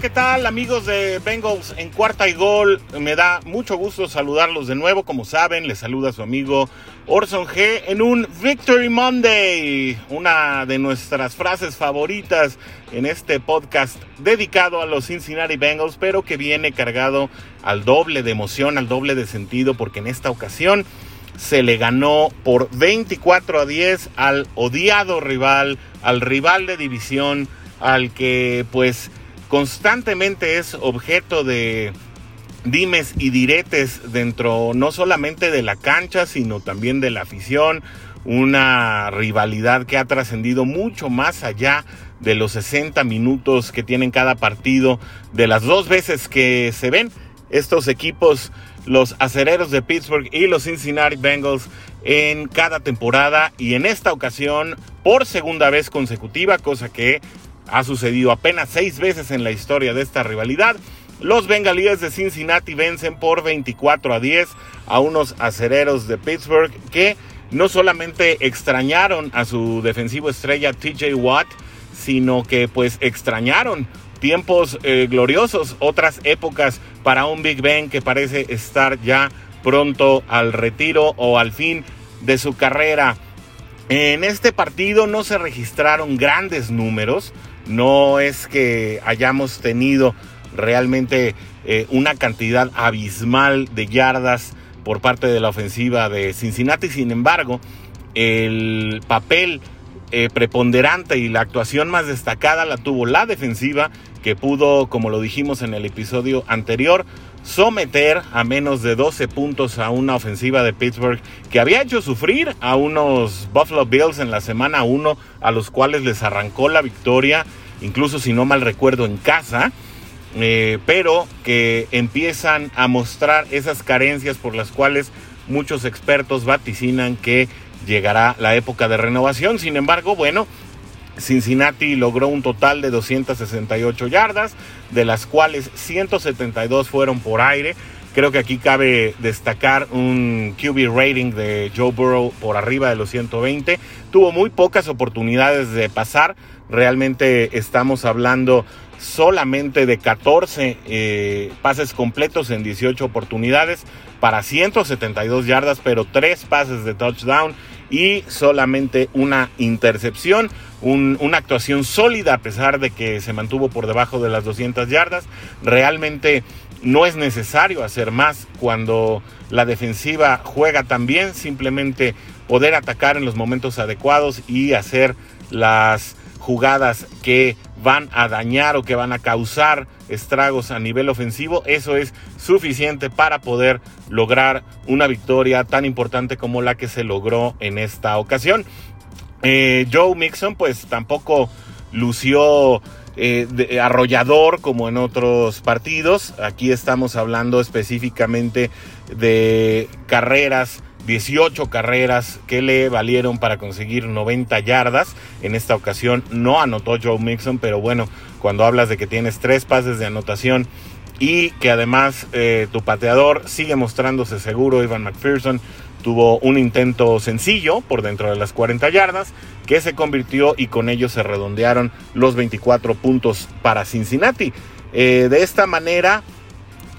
¿qué tal amigos de Bengals en cuarta y gol? Me da mucho gusto saludarlos de nuevo. Como saben, les saluda su amigo Orson G en un Victory Monday, una de nuestras frases favoritas en este podcast dedicado a los Cincinnati Bengals, pero que viene cargado al doble de emoción, al doble de sentido, porque en esta ocasión se le ganó por 24 a 10 al odiado rival, al rival de división, al que pues constantemente es objeto de dimes y diretes dentro no solamente de la cancha, sino también de la afición, una rivalidad que ha trascendido mucho más allá de los 60 minutos que tienen cada partido, de las dos veces que se ven estos equipos, los acereros de Pittsburgh y los Cincinnati Bengals en cada temporada y en esta ocasión por segunda vez consecutiva, cosa que ha sucedido apenas seis veces en la historia de esta rivalidad. Los bengalíes de Cincinnati vencen por 24 a 10 a unos acereros de Pittsburgh que no solamente extrañaron a su defensivo estrella TJ Watt, sino que pues extrañaron tiempos eh, gloriosos, otras épocas para un Big Ben que parece estar ya pronto al retiro o al fin de su carrera. En este partido no se registraron grandes números, no es que hayamos tenido realmente eh, una cantidad abismal de yardas por parte de la ofensiva de Cincinnati. Sin embargo, el papel eh, preponderante y la actuación más destacada la tuvo la defensiva que pudo, como lo dijimos en el episodio anterior, someter a menos de 12 puntos a una ofensiva de Pittsburgh que había hecho sufrir a unos Buffalo Bills en la semana 1 a los cuales les arrancó la victoria, incluso si no mal recuerdo en casa, eh, pero que empiezan a mostrar esas carencias por las cuales muchos expertos vaticinan que llegará la época de renovación. Sin embargo, bueno, Cincinnati logró un total de 268 yardas, de las cuales 172 fueron por aire. Creo que aquí cabe destacar un QB rating de Joe Burrow por arriba de los 120. Tuvo muy pocas oportunidades de pasar. Realmente estamos hablando solamente de 14 eh, pases completos en 18 oportunidades para 172 yardas, pero 3 pases de touchdown y solamente una intercepción. una actuación sólida a pesar de que se mantuvo por debajo de las 200 yardas. Realmente no es necesario hacer más cuando la defensiva juega tan bien, simplemente poder atacar en los momentos adecuados y hacer las jugadas que van a dañar o que van a causar estragos a nivel ofensivo, eso es suficiente para poder lograr una victoria tan importante como la que se logró en esta ocasión. Eh, Joe Mixon pues tampoco lució eh, arrollador como en otros partidos. Aquí estamos hablando específicamente de carreras 18 carreras que le valieron para conseguir 90 yardas. En esta ocasión no anotó Joe Mixon, pero bueno, cuando hablas de que tienes tres pases de anotación y que además eh, tu pateador sigue mostrándose seguro, Ivan McPherson tuvo un intento sencillo por dentro de las 40 yardas que se convirtió y con ello se redondearon los 24 puntos para Cincinnati. Eh, de esta manera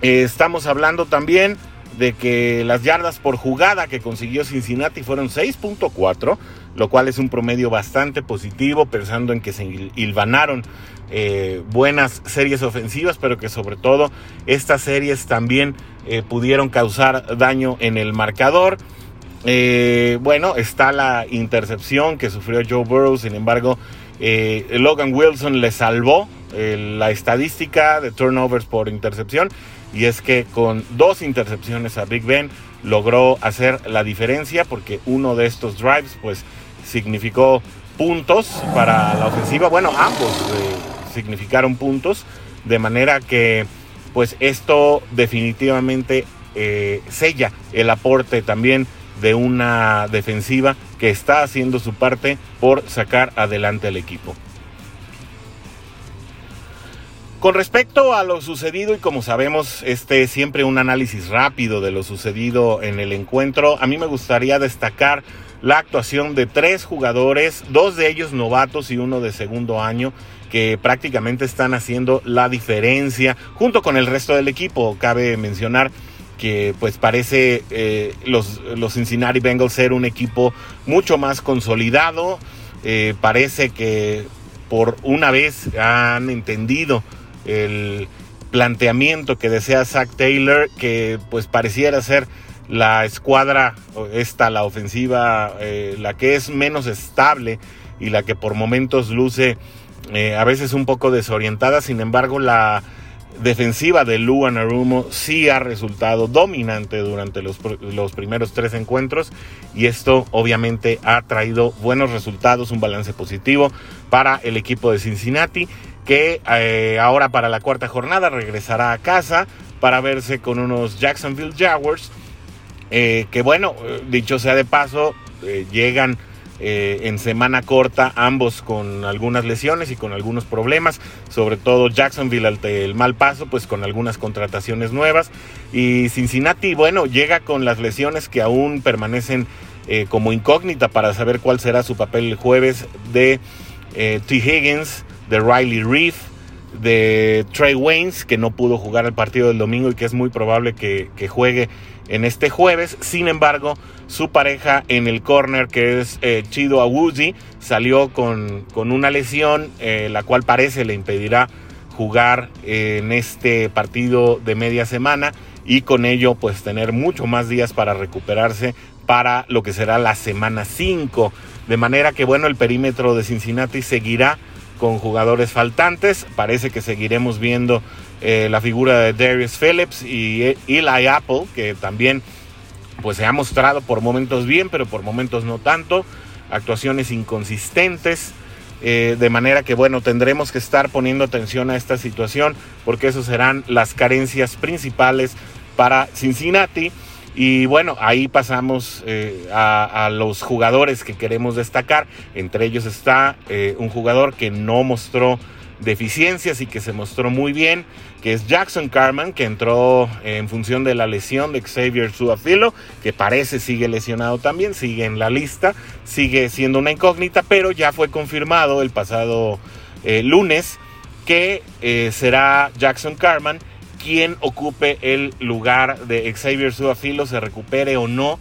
eh, estamos hablando también de que las yardas por jugada que consiguió Cincinnati fueron 6.4, lo cual es un promedio bastante positivo, pensando en que se hilvanaron eh, buenas series ofensivas, pero que sobre todo estas series también eh, pudieron causar daño en el marcador. Eh, bueno, está la intercepción que sufrió Joe Burrow, sin embargo, Logan Wilson le salvó la estadística de turnovers por intercepción y es que con dos intercepciones a Big Ben logró hacer la diferencia porque uno de estos drives pues significó puntos para la ofensiva, bueno, ambos eh, significaron puntos, de manera que pues esto definitivamente eh, sella el aporte también de una defensiva que está haciendo su parte por sacar adelante al equipo. Con respecto a lo sucedido, y como sabemos, este es siempre un análisis rápido de lo sucedido en el encuentro, a mí me gustaría destacar la actuación de tres jugadores, dos de ellos novatos y uno de segundo año, que prácticamente están haciendo la diferencia junto con el resto del equipo. Cabe mencionar que pues parece eh, los, los Cincinnati Bengals ser un equipo mucho más consolidado. Eh, parece que por una vez han entendido el planteamiento que desea Zach Taylor, que pues pareciera ser la escuadra, esta, la ofensiva, eh, la que es menos estable y la que por momentos luce eh, a veces un poco desorientada. Sin embargo, la defensiva de Luan Arumo sí ha resultado dominante durante los, los, primeros tres encuentros y esto obviamente ha traído buenos resultados, un balance positivo para el equipo de Cincinnati que eh, ahora para la cuarta jornada regresará a casa para verse con unos Jacksonville Jaguars eh, que bueno, eh, dicho sea de paso, llegan en semana corta ambos con algunas lesiones y con algunos problemas, sobre todo Jacksonville ante el mal paso, pues con algunas contrataciones nuevas. Y Cincinnati, bueno, llega con las lesiones que aún permanecen como incógnita para saber cuál será su papel el jueves de T. Higgins, de Riley Reef de Trey Waynes, que no pudo jugar el partido del domingo y que es muy probable que, juegue en este jueves. Sin embargo, su pareja en el corner, que es eh, Chido Awuzi, salió con, con una lesión, eh, la cual parece le impedirá jugar en este partido de media semana y con ello pues tener mucho más días para recuperarse para lo que será la semana 5. De manera que bueno, el perímetro de Cincinnati seguirá con jugadores faltantes. Parece que seguiremos viendo eh, la figura de Darius Phillips y Eli Apple, que también pues se ha mostrado por momentos bien, pero por momentos no tanto. Actuaciones inconsistentes. Eh, de manera que bueno, tendremos que estar poniendo atención a esta situación porque esas serán las carencias principales para Cincinnati. Y bueno, ahí pasamos eh, a, los jugadores que queremos destacar. Entre ellos está eh, un jugador que no mostró deficiencias y que se mostró muy bien, que es Jackson Carman, que entró en función de la lesión de Xavier Suafilo, que parece sigue lesionado también, sigue en la lista, sigue siendo una incógnita, pero ya fue confirmado el pasado eh, lunes que será Jackson Carman quien ocupe el lugar de Xavier Suafilo, se recupere o no,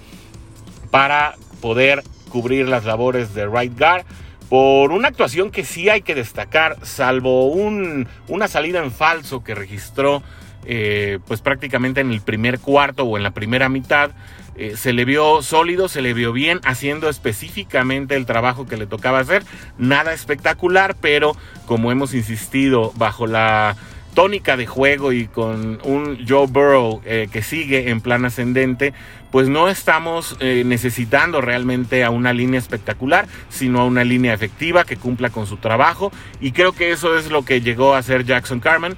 para poder cubrir las labores de right guard. Por una actuación que sí hay que destacar, salvo un, una salida en falso que registró eh, pues prácticamente en el primer cuarto o en la primera mitad, eh, se le vio sólido, se le vio bien, haciendo específicamente el trabajo que le tocaba hacer. Nada espectacular, pero como hemos insistido, bajo la tónica de juego y con un Joe Burrow eh, que sigue en plan ascendente, pues no estamos eh, necesitando realmente a una línea espectacular, sino a una línea efectiva que cumpla con su trabajo. Y creo que eso es lo que llegó a hacer Jackson Carmen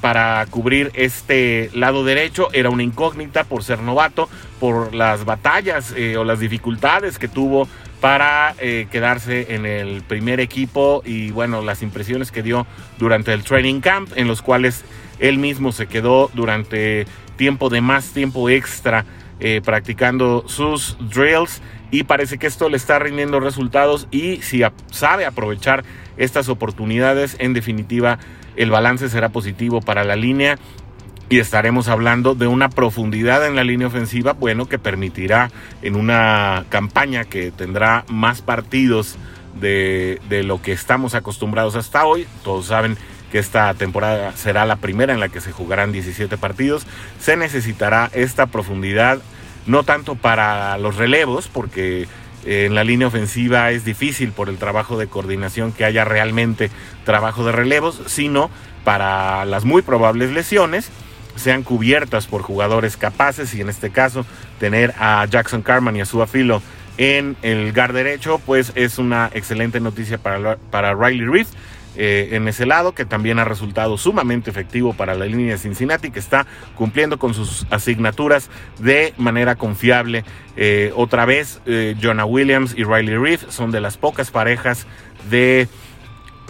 para cubrir este lado derecho. Era una incógnita por ser novato, por las batallas eh, o las dificultades que tuvo para eh, quedarse en el primer equipo y bueno, las impresiones que dio durante el training camp, en los cuales él mismo se quedó durante tiempo de más tiempo extra eh, practicando sus drills. Y parece que esto le está rindiendo resultados y si sabe aprovechar estas oportunidades, en definitiva el balance será positivo para la línea y estaremos hablando de una profundidad en la línea ofensiva, bueno, que permitirá en una campaña que tendrá más partidos de, lo que estamos acostumbrados hasta hoy. Todos saben que esta temporada será la primera en la que se jugarán 17 partidos. Se necesitará esta profundidad, no tanto para los relevos, porque en la línea ofensiva es difícil por el trabajo de coordinación que haya realmente trabajo de relevos, sino para las muy probables lesiones sean cubiertas por jugadores capaces y en este caso tener a Jackson Carman y a su Filo en el guard derecho, pues es una excelente noticia para, para Riley Reef. Eh, en ese lado, que también ha resultado sumamente efectivo para la línea de Cincinnati, que está cumpliendo con sus asignaturas de manera confiable. Eh, otra vez, eh, Jonah Williams y Riley Reef son de las pocas parejas de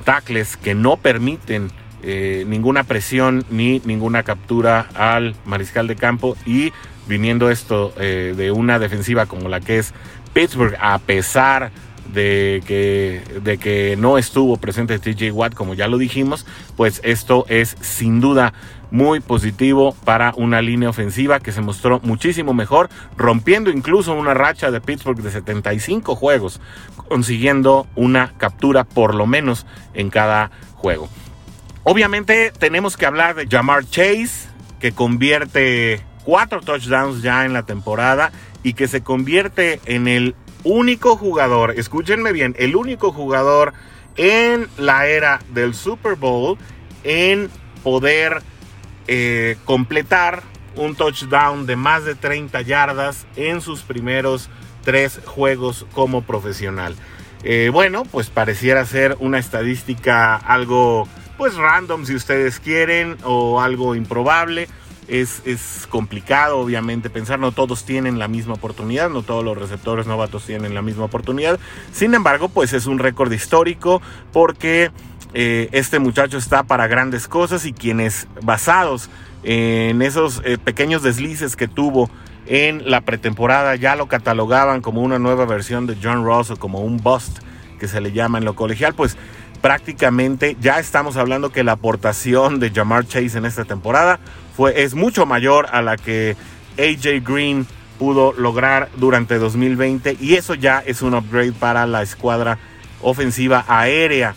tackles que no permiten eh, ninguna presión ni ninguna captura al mariscal de campo y viniendo esto eh, de una defensiva como la que es Pittsburgh, a pesar de que, de que no estuvo presente TJ Watt, como ya lo dijimos, pues esto es sin duda muy positivo para una línea ofensiva que se mostró muchísimo mejor, rompiendo incluso una racha de Pittsburgh de 75 juegos, consiguiendo una captura por lo menos en cada juego. Obviamente tenemos que hablar de Jamar Chase, que convierte cuatro touchdowns ya en la temporada y que se convierte en el único jugador, escúchenme bien, el único jugador en la era del Super Bowl en poder eh, completar un touchdown de más de 30 yardas en sus primeros tres juegos como profesional. Eh, bueno, pues pareciera ser una estadística algo pues random si ustedes quieren o algo improbable. Es, es, complicado, obviamente, pensar, no todos tienen la misma oportunidad, no todos los receptores novatos tienen la misma oportunidad. Sin embargo, pues es un récord histórico porque eh, este muchacho está para grandes cosas y quienes basados en esos eh, pequeños deslices que tuvo en la pretemporada ya lo catalogaban como una nueva versión de John Ross o como un bust que se le llama en lo colegial, pues prácticamente ya estamos hablando que la aportación de Jamar Chase en esta temporada fue, es mucho mayor a la que AJ Green pudo lograr durante 2020 y eso ya es un upgrade para la escuadra ofensiva aérea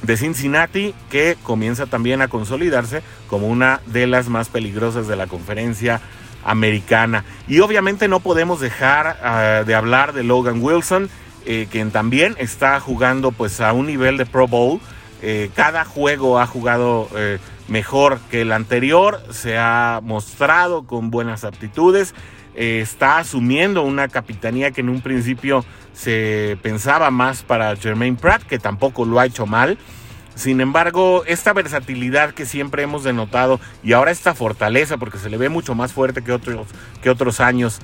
de Cincinnati que comienza también a consolidarse como una de las más peligrosas de la conferencia americana. Y obviamente no podemos dejar ah, de hablar de Logan Wilson, eh, quien también está jugando pues a un nivel de Pro Bowl. Eh, cada juego ha jugado eh, mejor que el anterior, se ha mostrado con buenas aptitudes, está asumiendo una capitanía que en un principio se pensaba más para Jermaine Pratt, que tampoco lo ha hecho mal. Sin embargo, esta versatilidad que siempre hemos denotado y ahora esta fortaleza, porque se le ve mucho más fuerte que otros, que otros años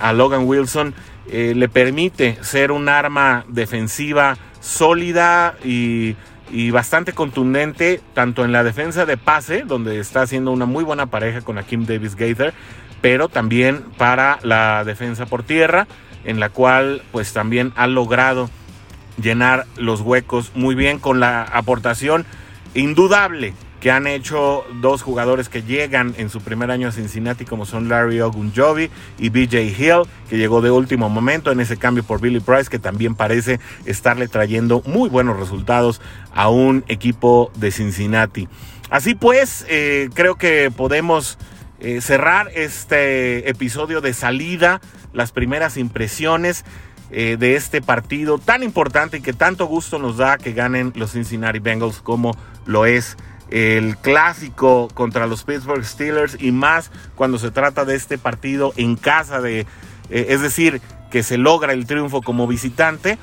a Logan Wilson, eh, le permite ser un arma defensiva sólida y, bastante contundente, tanto en la defensa de pase, donde está haciendo una muy buena pareja con Akim Davis Gaither, pero también para la defensa por tierra, en la cual pues también ha logrado llenar los huecos muy bien con la aportación indudable que han hecho dos jugadores que llegan en su primer año a Cincinnati, como son Larry Ogunjobi y BJ Hill, que llegó de último momento en ese cambio por Billy Price, que también parece estarle trayendo muy buenos resultados a un equipo de Cincinnati. Así pues, eh, creo que podemos eh, cerrar este episodio de salida, las primeras impresiones. Eh, de este partido tan importante y que tanto gusto nos da que ganen los Cincinnati Bengals como lo es el clásico contra los Pittsburgh Steelers y más cuando se trata de este partido en casa de, eh, es decir, que se logra el triunfo como visitante,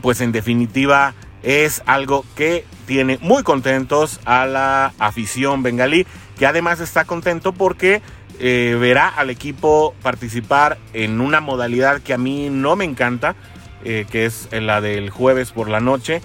pues en definitiva es algo que tiene muy contentos a la afición bengalí, que además está contento porque eh, verá al equipo participar en una modalidad que a mí no me encanta, eh, que es la del jueves por la noche.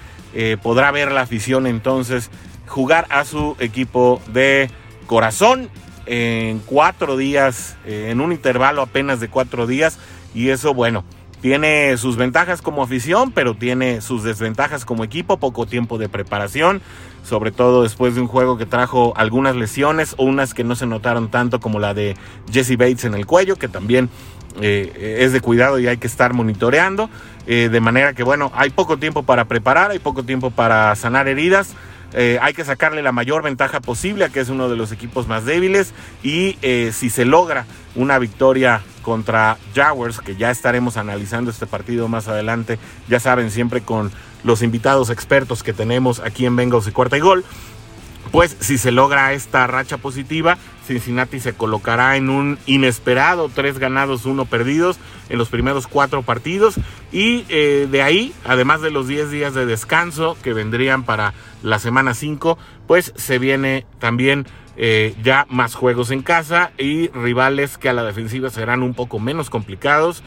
Podrá ver la afición entonces jugar a su equipo de corazón en cuatro días, en un intervalo apenas de cuatro días. Y eso, bueno, tiene sus ventajas como afición, pero tiene sus desventajas como equipo, poco tiempo de preparación, sobre todo después de un juego que trajo algunas lesiones o unas que no se notaron tanto como la de Jesse Bates en el cuello, que también eh, es de cuidado y hay que estar monitoreando, eh, de manera que bueno, hay poco tiempo para preparar, hay poco tiempo para sanar heridas. Eh, hay que sacarle la mayor ventaja posible a que es uno de los equipos más débiles y si se logra una victoria contra Jaguars, que ya estaremos analizando este partido más adelante, ya saben, siempre con los invitados expertos que tenemos aquí en Bengals y Cuarta y Gol. Pues si se logra esta racha positiva, Cincinnati se colocará en un inesperado tres ganados, uno perdidos en los primeros cuatro partidos. Y eh, de ahí, además de los 10 días de descanso que vendrían para la semana 5, pues se viene también eh, ya más juegos en casa y rivales que a la defensiva serán un poco menos complicados.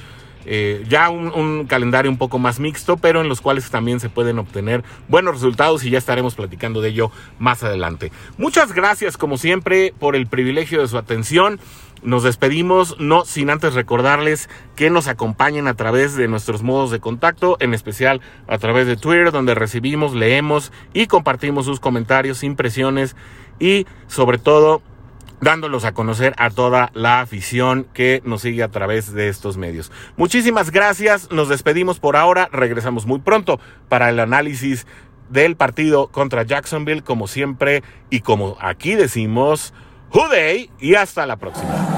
Eh, ya un, calendario un poco más mixto, pero en los cuales también se pueden obtener buenos resultados y ya estaremos platicando de ello más adelante. Muchas gracias como siempre por el privilegio de su atención. Nos despedimos, no sin antes recordarles que nos acompañen a través de nuestros modos de contacto, en especial a través de Twitter, donde recibimos, leemos y compartimos sus comentarios, impresiones y sobre todo dándolos a conocer a toda la afición que nos sigue a través de estos medios. Muchísimas gracias, nos despedimos por ahora, regresamos muy pronto para el análisis del partido contra Jacksonville, como siempre, y como aquí decimos, Hooday y hasta la próxima.